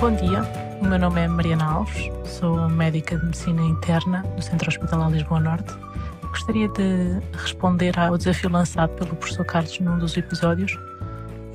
Bom dia, o meu nome é Mariana Alves, sou médica de medicina interna do Centro Hospitalar Lisboa Norte. Gostaria de responder ao desafio lançado pelo professor Carlos num dos episódios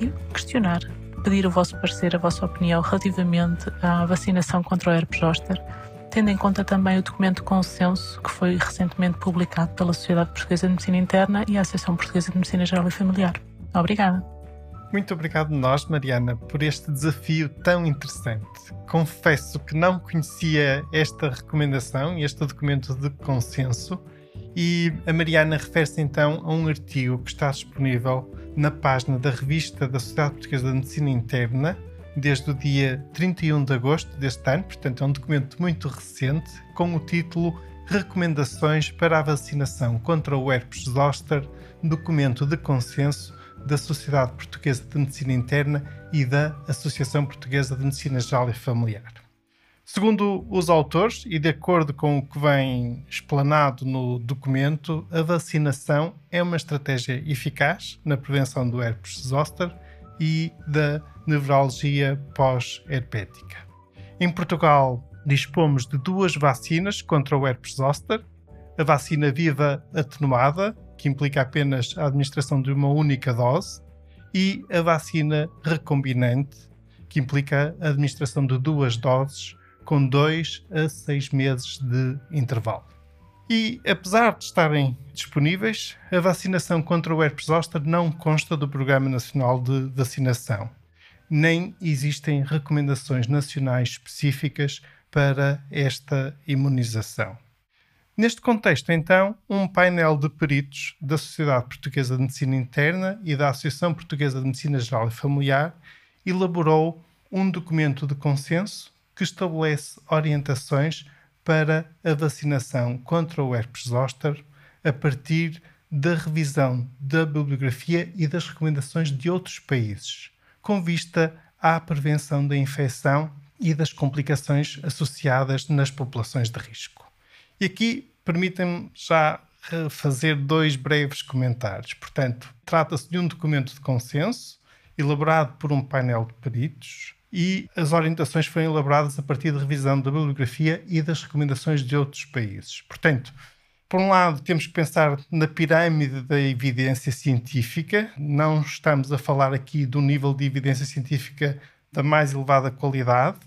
e questionar, pedir o vosso parecer, a vossa opinião relativamente à vacinação contra o herpes zoster, tendo em conta também o documento consenso que foi recentemente publicado pela Sociedade Portuguesa de Medicina Interna e a Associação Portuguesa de Medicina Geral e Familiar. Obrigada. Muito obrigado nós, Mariana, por este desafio tão interessante. Confesso que não conhecia esta recomendação, este documento de consenso, e a Mariana refere-se então a um artigo que está disponível na página da revista da Sociedade Portuguesa de Medicina Interna, desde o dia 31 de agosto deste ano, portanto é um documento muito recente, com o título Recomendações para a vacinação contra o herpes zoster, documento de consenso da Sociedade Portuguesa de Medicina Interna e da Associação Portuguesa de Medicina Geral e Familiar. Segundo os autores, e de acordo com o que vem explanado no documento, a vacinação é uma estratégia eficaz na prevenção do herpes zoster e da nevralgia pós-herpética. Em Portugal, dispomos de duas vacinas contra o herpes zoster, a vacina viva atenuada, que implica apenas a administração de uma única dose, e a vacina recombinante, que implica a administração de duas doses com dois a seis meses de intervalo. E apesar de estarem disponíveis, a vacinação contra o herpes zoster não consta do Programa Nacional de Vacinação, nem existem recomendações nacionais específicas para esta imunização. Neste contexto, então, um painel de peritos da Sociedade Portuguesa de Medicina Interna e da Associação Portuguesa de Medicina Geral e Familiar elaborou um documento de consenso que estabelece orientações para a vacinação contra o herpes zoster a partir da revisão da bibliografia e das recomendações de outros países, com vista à prevenção da infecção e das complicações associadas nas populações de risco. E aqui permitem-me já fazer dois breves comentários. Portanto, trata-se de um documento de consenso elaborado por um painel de peritos e as orientações foram elaboradas a partir de revisão da bibliografia e das recomendações de outros países. Portanto, por um lado, temos que pensar na pirâmide da evidência científica. Não estamos a falar aqui do nível de evidência científica da mais elevada qualidade,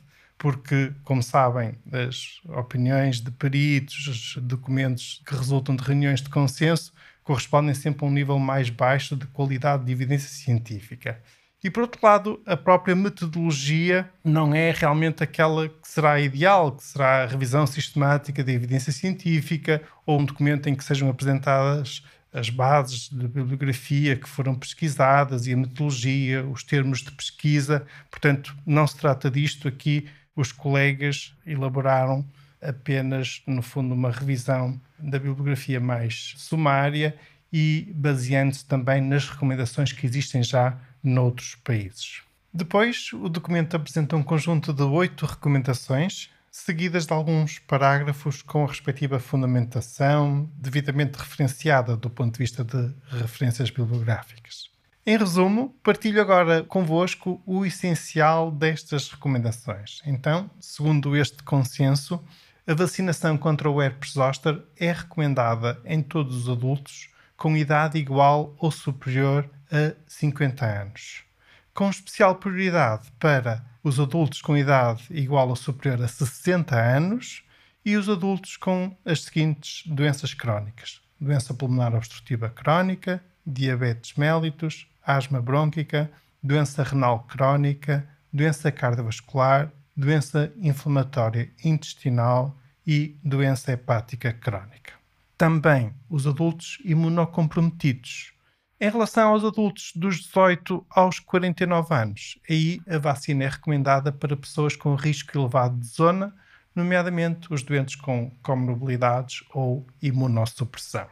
porque, como sabem, as opiniões de peritos, os documentos que resultam de reuniões de consenso, correspondem sempre a um nível mais baixo de qualidade de evidência científica. E, por outro lado, a própria metodologia não é realmente aquela que será ideal, que será a revisão sistemática da evidência científica ou um documento em que sejam apresentadas as bases de bibliografia que foram pesquisadas e a metodologia, os termos de pesquisa. Portanto, não se trata disto aqui os colegas elaboraram apenas, no fundo, uma revisão da bibliografia mais sumária e baseando-se também nas recomendações que existem já noutros países. Depois, o documento apresenta um conjunto de oito recomendações, seguidas de alguns parágrafos com a respectiva fundamentação, devidamente referenciada do ponto de vista de referências bibliográficas. Em resumo, partilho agora convosco o essencial destas recomendações. Então, segundo este consenso, a vacinação contra o herpes zoster é recomendada em todos os adultos com idade igual ou superior a 50 anos, com especial prioridade para os adultos com idade igual ou superior a 60 anos e os adultos com as seguintes doenças crónicas: doença pulmonar obstrutiva crónica, diabetes mellitus, asma brônquica, doença renal crónica, doença cardiovascular, doença inflamatória intestinal e doença hepática crónica. Também os adultos imunocomprometidos, Em relação aos adultos dos 18 aos 49 anos, aí a vacina é recomendada para pessoas com risco elevado de zona, nomeadamente os doentes com comorbilidades ou imunossupressão.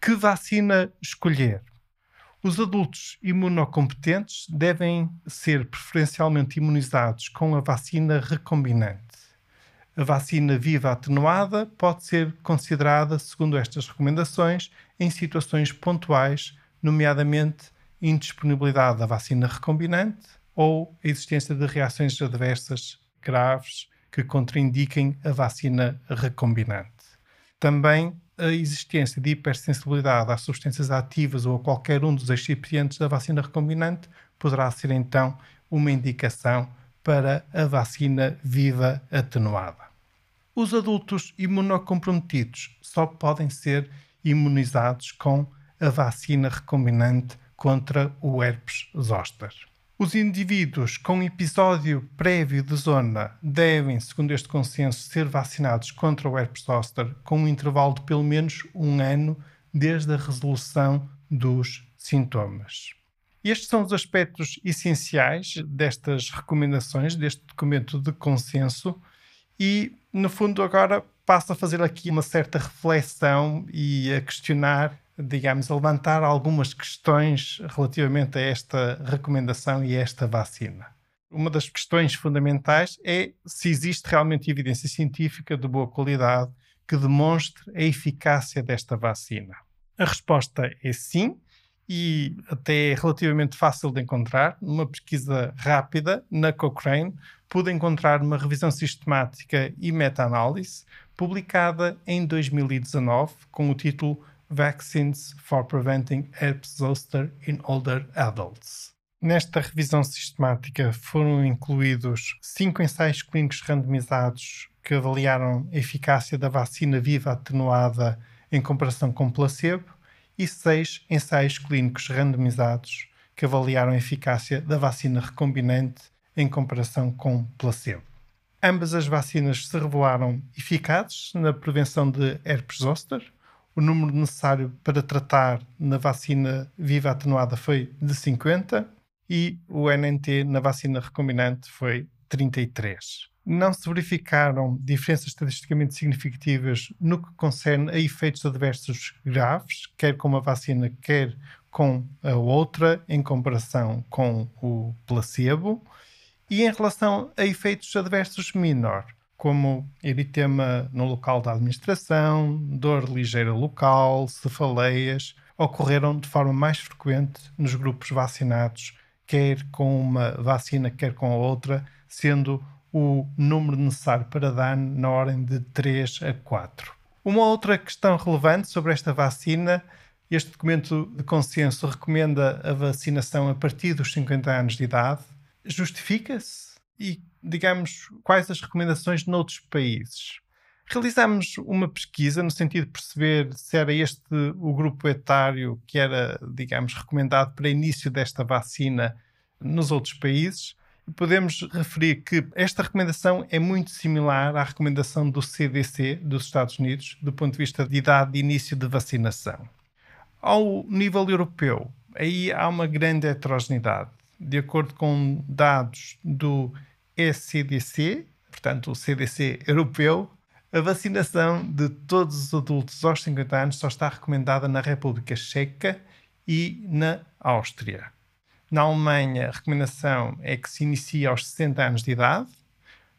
Que vacina escolher? Os adultos imunocompetentes devem ser preferencialmente imunizados com a vacina recombinante. A vacina viva atenuada pode ser considerada, segundo estas recomendações, em situações pontuais nomeadamente indisponibilidade da vacina recombinante ou a existência de reações adversas graves que contraindiquem a vacina recombinante. Também a existência de hipersensibilidade às substâncias ativas ou a qualquer um dos excipientes da vacina recombinante poderá ser então uma indicação para a vacina viva atenuada. Os adultos imunocomprometidos só podem ser imunizados com a vacina recombinante contra o herpes zoster. Os indivíduos com episódio prévio de zona devem, segundo este consenso, ser vacinados contra o herpes zoster com um intervalo de pelo menos um ano desde a resolução dos sintomas. Estes são os aspectos essenciais destas recomendações, deste documento de consenso, e, no fundo, agora passo a fazer aqui uma certa reflexão e a questionar digamos, a levantar algumas questões relativamente a esta recomendação e a esta vacina. Uma das questões fundamentais é se existe realmente evidência científica de boa qualidade que demonstre a eficácia desta vacina. A resposta é sim, e até é relativamente fácil de encontrar. Numa pesquisa rápida na Cochrane, pude encontrar uma revisão sistemática e meta-análise publicada em 2019 com o título Vaccines for Preventing Herpes Zoster in Older Adults. Nesta revisão sistemática foram incluídos cinco ensaios clínicos randomizados que avaliaram a eficácia da vacina viva atenuada em comparação com placebo e seis ensaios clínicos randomizados que avaliaram a eficácia da vacina recombinante em comparação com placebo. Ambas as vacinas se revelaram eficazes na prevenção de herpes zoster, o número necessário para tratar na vacina viva atenuada foi de 50 e o NNT na vacina recombinante foi 33. Não se verificaram diferenças estatisticamente significativas no que concerne a efeitos adversos graves, quer com uma vacina, quer com a outra, em comparação com o placebo. E em relação a efeitos adversos menor, como eritema no local da administração, dor ligeira local, cefaleias, ocorreram de forma mais frequente nos grupos vacinados, quer com uma vacina, quer com a outra, sendo o número necessário para dar na ordem de 3 a 4. Uma outra questão relevante sobre esta vacina, este documento de consenso recomenda a vacinação a partir dos 50 anos de idade. Justifica-se? E digamos, quais as recomendações noutros países. Realizámos uma pesquisa no sentido de perceber se era este o grupo etário que era, digamos, recomendado para início desta vacina nos outros países. E podemos referir que esta recomendação é muito similar à recomendação do CDC dos Estados Unidos, do ponto de vista de idade de início de vacinação. Ao nível europeu, aí há uma grande heterogeneidade. De acordo com dados do ECDC, portanto o CDC europeu, a vacinação de todos os adultos aos 50 anos só está recomendada na República Checa e na Áustria. Na Alemanha, a recomendação é que se inicie aos 60 anos de idade.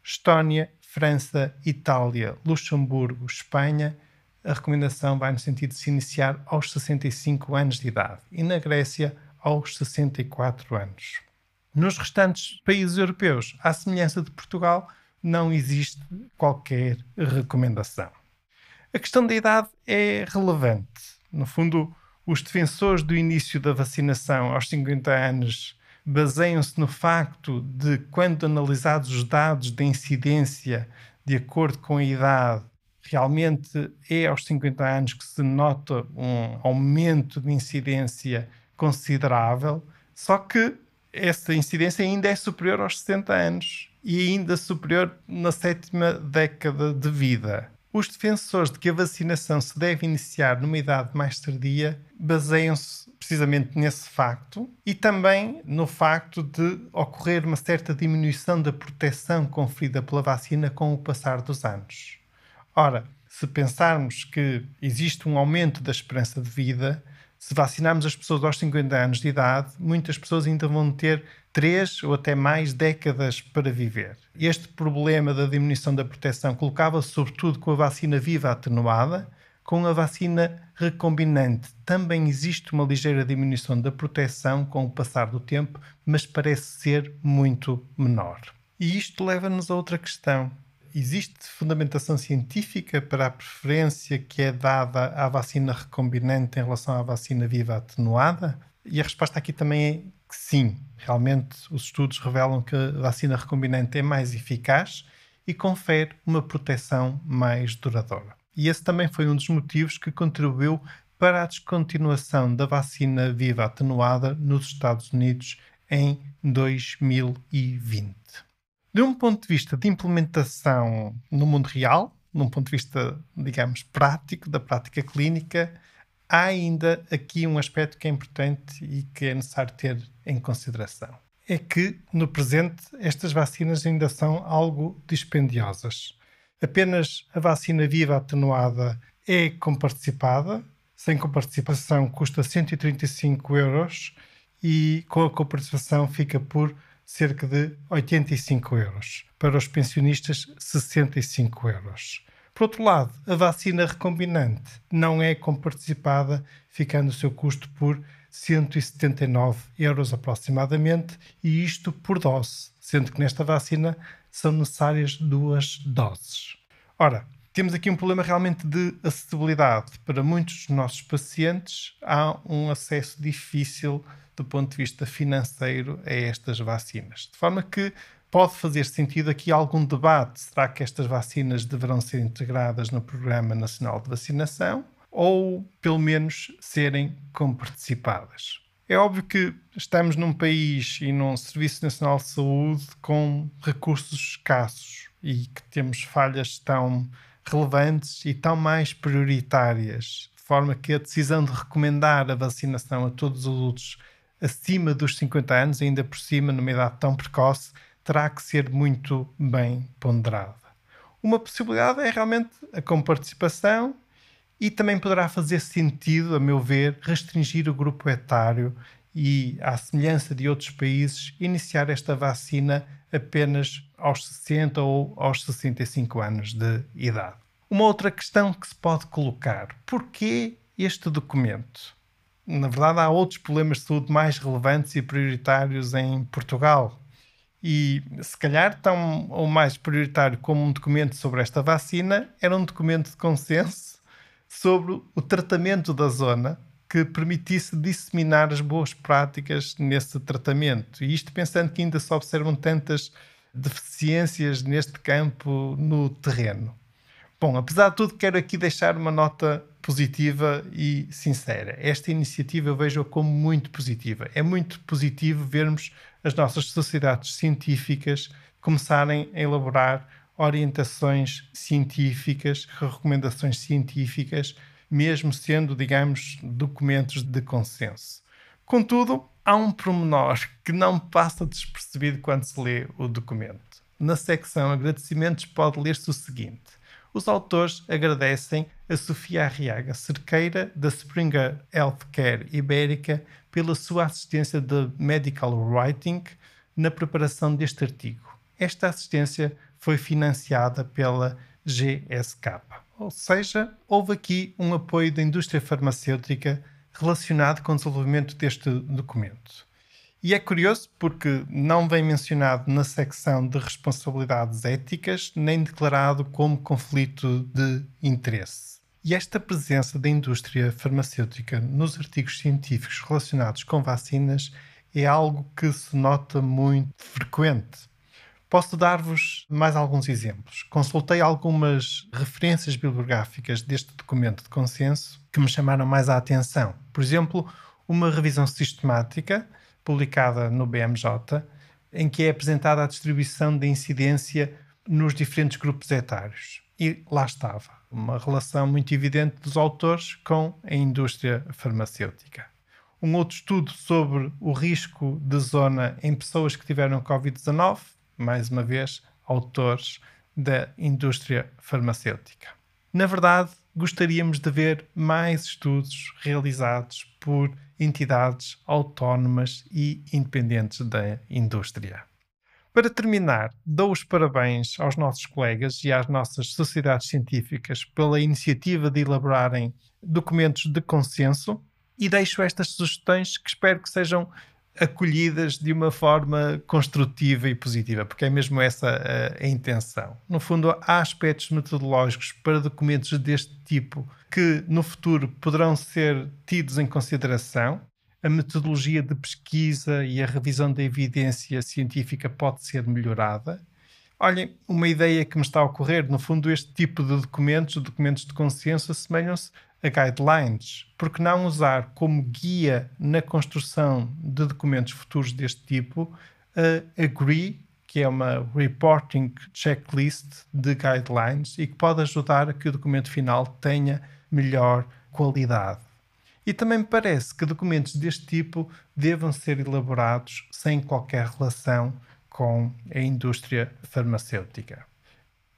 Estónia, França, Itália, Luxemburgo, Espanha, a recomendação vai no sentido de se iniciar aos 65 anos de idade. E na Grécia, aos 64 anos. Nos restantes países europeus, à semelhança de Portugal, não existe qualquer recomendação. A questão da idade é relevante. No fundo, os defensores do início da vacinação aos 50 anos baseiam-se no facto de, quando analisados os dados da incidência de acordo com a idade, realmente é aos 50 anos que se nota um aumento de incidência considerável, só que essa incidência ainda é superior aos 60 anos e ainda superior na sétima década de vida. Os defensores de que a vacinação se deve iniciar numa idade mais tardia baseiam-se precisamente nesse facto e também no facto de ocorrer uma certa diminuição da proteção conferida pela vacina com o passar dos anos. Ora, se pensarmos que existe um aumento da esperança de vida, se vacinarmos as pessoas aos 50 anos de idade, muitas pessoas ainda vão ter três ou até mais décadas para viver. Este problema da diminuição da proteção colocava-se sobretudo com a vacina viva atenuada, com a vacina recombinante também existe uma ligeira diminuição da proteção com o passar do tempo, mas parece ser muito menor. E isto leva-nos a outra questão existe fundamentação científica para a preferência que é dada à vacina recombinante em relação à vacina viva atenuada? E a resposta aqui também é que sim. Realmente, os estudos revelam que a vacina recombinante é mais eficaz e confere uma proteção mais duradoura. E esse também foi um dos motivos que contribuiu para a descontinuação da vacina viva atenuada nos Estados Unidos em 2020. De um ponto de vista de implementação no mundo real, num ponto de vista, digamos, prático, da prática clínica, há ainda aqui um aspecto que é importante e que é necessário ter em consideração. É que, no presente, estas vacinas ainda são algo dispendiosas. Apenas a vacina viva atenuada é comparticipada, sem comparticipação custa 135 euros e com a comparticipação fica por cerca de 85 euros. Para os pensionistas, 65 euros. Por outro lado, a vacina recombinante não é comparticipada, ficando o seu custo por 179 euros aproximadamente, e isto por dose, sendo que nesta vacina são necessárias duas doses. Ora, temos aqui um problema realmente de acessibilidade. Para muitos dos nossos pacientes, há um acesso difícil do ponto de vista financeiro a estas vacinas. De forma que pode fazer sentido aqui algum debate: será que estas vacinas deverão ser integradas no Programa Nacional de Vacinação ou, pelo menos, serem comparticipadas? É óbvio que estamos num país e num Serviço Nacional de Saúde com recursos escassos e que temos falhas tão relevantes e tão mais prioritárias, de forma que a decisão de recomendar a vacinação a todos os adultos acima dos 50 anos, ainda por cima, numa idade tão precoce, terá que ser muito bem ponderada. Uma possibilidade é realmente a comparticipação e também poderá fazer sentido, a meu ver, restringir o grupo etário e, à semelhança de outros países, iniciar esta vacina apenas aos 60 ou aos 65 anos de idade. Uma outra questão que se pode colocar: porquê este documento? na verdade, há outros problemas de saúde mais relevantes e prioritários em Portugal. E se calhar tão ou mais prioritário como um documento sobre esta vacina era um documento de consenso sobre o tratamento da zona que permitisse disseminar as boas práticas nesse tratamento. E isto pensando que ainda se observam tantas deficiências neste campo no terreno. Bom, apesar de tudo, quero aqui deixar uma nota positiva e sincera. Esta iniciativa eu vejo-a como muito positiva. É muito positivo vermos as nossas sociedades científicas começarem a elaborar orientações científicas, recomendações científicas, mesmo sendo, digamos, documentos de consenso. Contudo, há um promenor que não passa despercebido quando se lê o documento. Na secção agradecimentos pode ler-se o seguinte: os autores agradecem a Sofia Arriaga Cerqueira, da Springer Healthcare Ibérica, pela sua assistência de Medical Writing na preparação deste artigo. Esta assistência foi financiada pela GSK. Ou seja, houve aqui um apoio da indústria farmacêutica relacionado com o desenvolvimento deste documento. E é curioso porque não vem mencionado na secção de responsabilidades éticas, nem declarado como conflito de interesse. E esta presença da indústria farmacêutica nos artigos científicos relacionados com vacinas é algo que se nota muito frequente. Posso dar-vos mais alguns exemplos. Consultei algumas referências bibliográficas deste documento de consenso que me chamaram mais a atenção. Por exemplo, uma revisão sistemática publicada no BMJ, em que é apresentada a distribuição da incidência nos diferentes grupos etários. E lá estava, uma relação muito evidente dos autores com a indústria farmacêutica. um outro estudo sobre o risco de zona em pessoas que tiveram Covid-19, mais uma vez, autores da indústria farmacêutica. Na verdade, gostaríamos de ver mais estudos realizados por entidades autónomas e independentes da indústria. Para terminar, dou os parabéns aos nossos colegas e às nossas sociedades científicas pela iniciativa de elaborarem documentos de consenso e deixo estas sugestões que espero que sejam acolhidas de uma forma construtiva e positiva, porque é mesmo essa a, a, intenção. No fundo, há aspectos metodológicos para documentos deste tipo que no futuro poderão ser tidos em consideração. A metodologia de pesquisa e a revisão da evidência científica pode ser melhorada. Olhem, uma ideia que me está a ocorrer, no fundo, este tipo de documentos, documentos de consenso, assemelham-se a guidelines, porque não usar como guia na construção de documentos futuros deste tipo a Agree, que é uma reporting checklist de guidelines e que pode ajudar a que o documento final tenha melhor qualidade. E também me parece que documentos deste tipo devam ser elaborados sem qualquer relação com a indústria farmacêutica.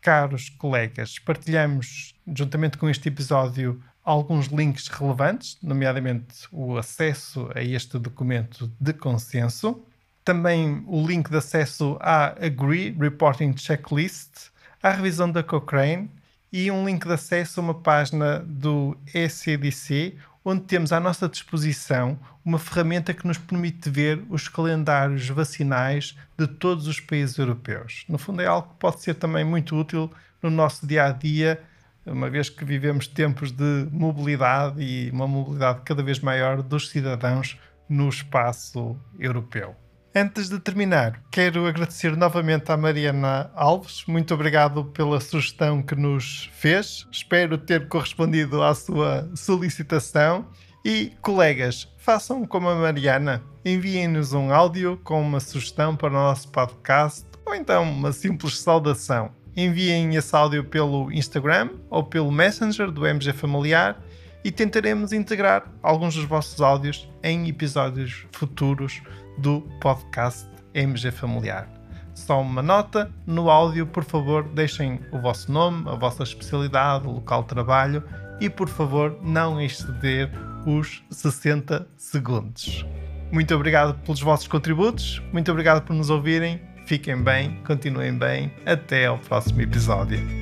Caros colegas, partilhamos, juntamente com este episódio, alguns links relevantes, nomeadamente o acesso a este documento de consenso, também o link de acesso à Agree Reporting Checklist, à revisão da Cochrane e um link de acesso a uma página do ECDC, onde temos à nossa disposição uma ferramenta que nos permite ver os calendários vacinais de todos os países europeus. No fundo, é algo que pode ser também muito útil no nosso dia a dia uma vez que vivemos tempos de mobilidade e uma mobilidade cada vez maior dos cidadãos no espaço europeu. Antes de terminar, quero agradecer novamente à Mariana Alves. Muito obrigado pela sugestão que nos fez. Espero ter correspondido à sua solicitação. E, colegas, façam como a Mariana. Enviem-nos um áudio com uma sugestão para o nosso podcast ou então uma simples saudação enviem esse áudio pelo Instagram ou pelo Messenger do MG Familiar e tentaremos integrar alguns dos vossos áudios em episódios futuros do podcast MG Familiar. Só uma nota: no áudio, por favor, deixem o vosso nome, a vossa especialidade, o local de trabalho e, por favor, não exceder os 60 segundos. Muito obrigado pelos vossos contributos, muito obrigado por nos ouvirem Fiquem bem, continuem bem. Até ao próximo episódio.